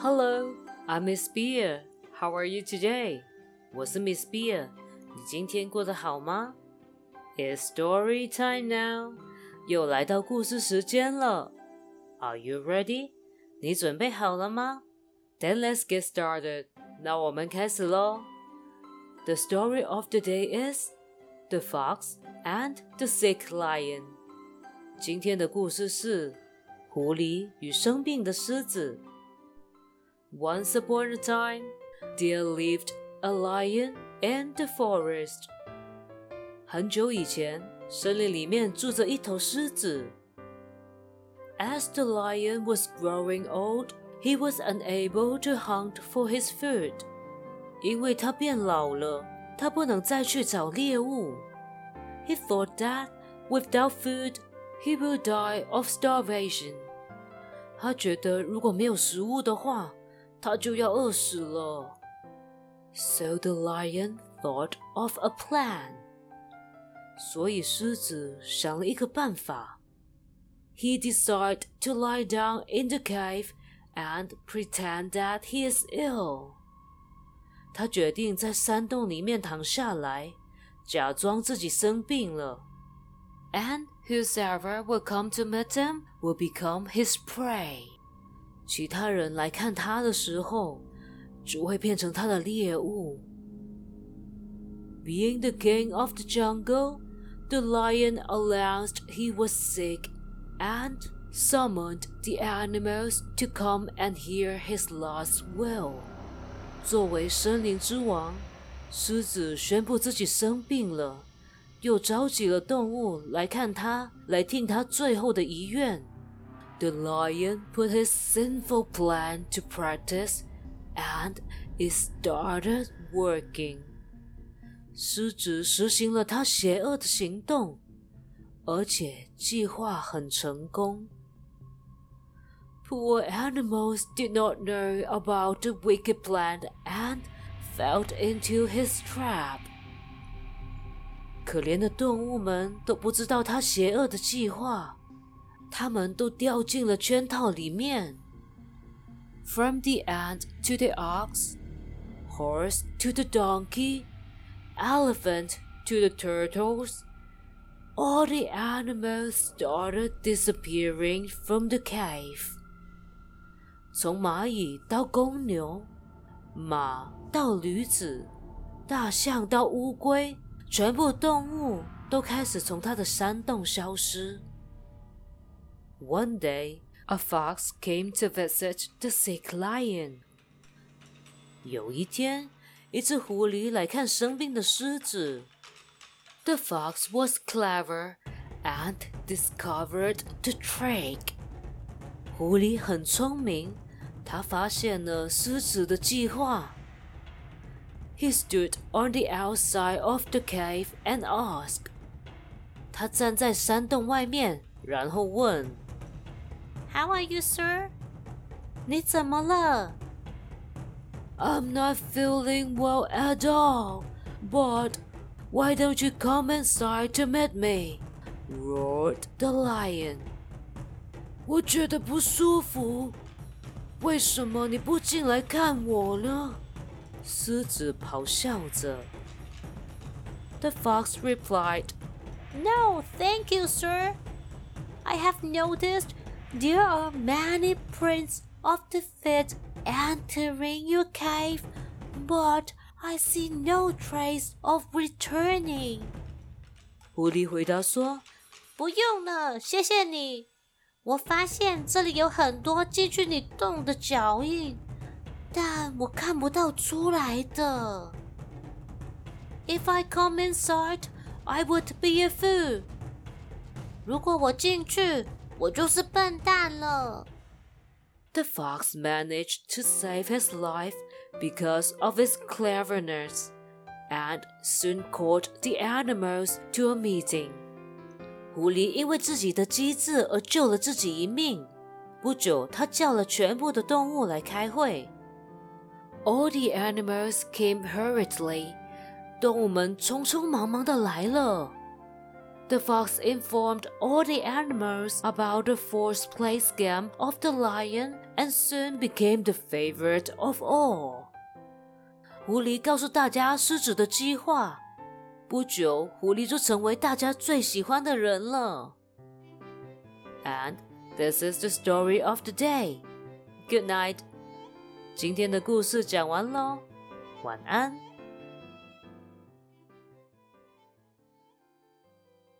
Hello, I'm Miss Beer. How are you today? 我是 Miss Beer。你今天过得好吗？It's story time now. 又来到故事时间了。Are you ready? 你准备好了吗？Then let's get started. 那我们开始喽。The story of the day is The Fox and the Sick Lion. 今天的故事是狐狸与生病的狮子。 Once upon a time, there lived a lion in the forest. 很久以前，森林里面住着一头狮子。As the lion was growing old, he was unable to hunt for his food. 因为他变老了，他不能再去找猎物。He thought that without food, he will die of starvation. 他觉得如果没有食物的话， 他就要饿死了。So the lion thought of a plan. 所以狮子想了一个办法。He decided to lie down in the cave and pretend that he is ill. 他决定在山洞里面躺下来，假装自己生病了。And whosoever will come to meet him will become his prey. 其他人来看他的时候，只会变成他的猎物。Being the king of the jungle, the lion announced he was sick and summoned the animals to come and hear his last will. 作为森林之王，狮子宣布自己生病了，又召集了动物来看他，来听他最后的遗愿。The lion put his sinful plan to practice, and it started working. 狮子实行了他邪恶的行动，而且计划很成功。Poor animals did not know about the wicked plan and fell into his trap. 可怜的动物们都不知道他邪恶的计划。 他们都掉进了圈套里面。From the ant to the ox, horse to the donkey, elephant to the turtles, all the animals started disappearing from the cave. 从蚂蚁到公牛，马到驴子，大象到乌龟，全部动物都开始从它的山洞消失。one day, a fox came to visit the sick lion. 有一天，一只狐狸来看生病的狮子。The fox was clever and discovered the trick. 狐狸很聪明，他发现了狮子的计划。He stood on the outside of the cave and asked. 他站在山洞外面，然后问。 how are you, sir? 你怎么了? I'm not feeling well at all, but why don't you come inside to meet me? roared the lion. 我觉得不舒服，为什么你不进来看我呢？狮子咆哮着。The fox replied, No, thank you, sir. I have noticed there are many prints of the feet entering your cave, but I see no trace of returning. 狐狸回答说：“不用了，谢谢你。我发现这里有很多进去你洞的脚印，但我看不到出来的。If I come inside, I would be a fool. 如果我进去， 我就是笨蛋了。The fox managed to save his life because of his cleverness and soon called the animals to a meeting. 狐狸因为自己的机智而救了自己一命。不久，他叫了全部的动物来开会。All the animals came hurriedly. 动物们匆匆忙忙的来了。 The fox informed all the animals about the fourth place game of the lion and soon became the favorite of all. 狐狸告诉大家狮子的计划，不久，狐狸就成为大家最喜欢的人了。And this is the story of the day. Good night. 今天的故事讲完喽，晚安。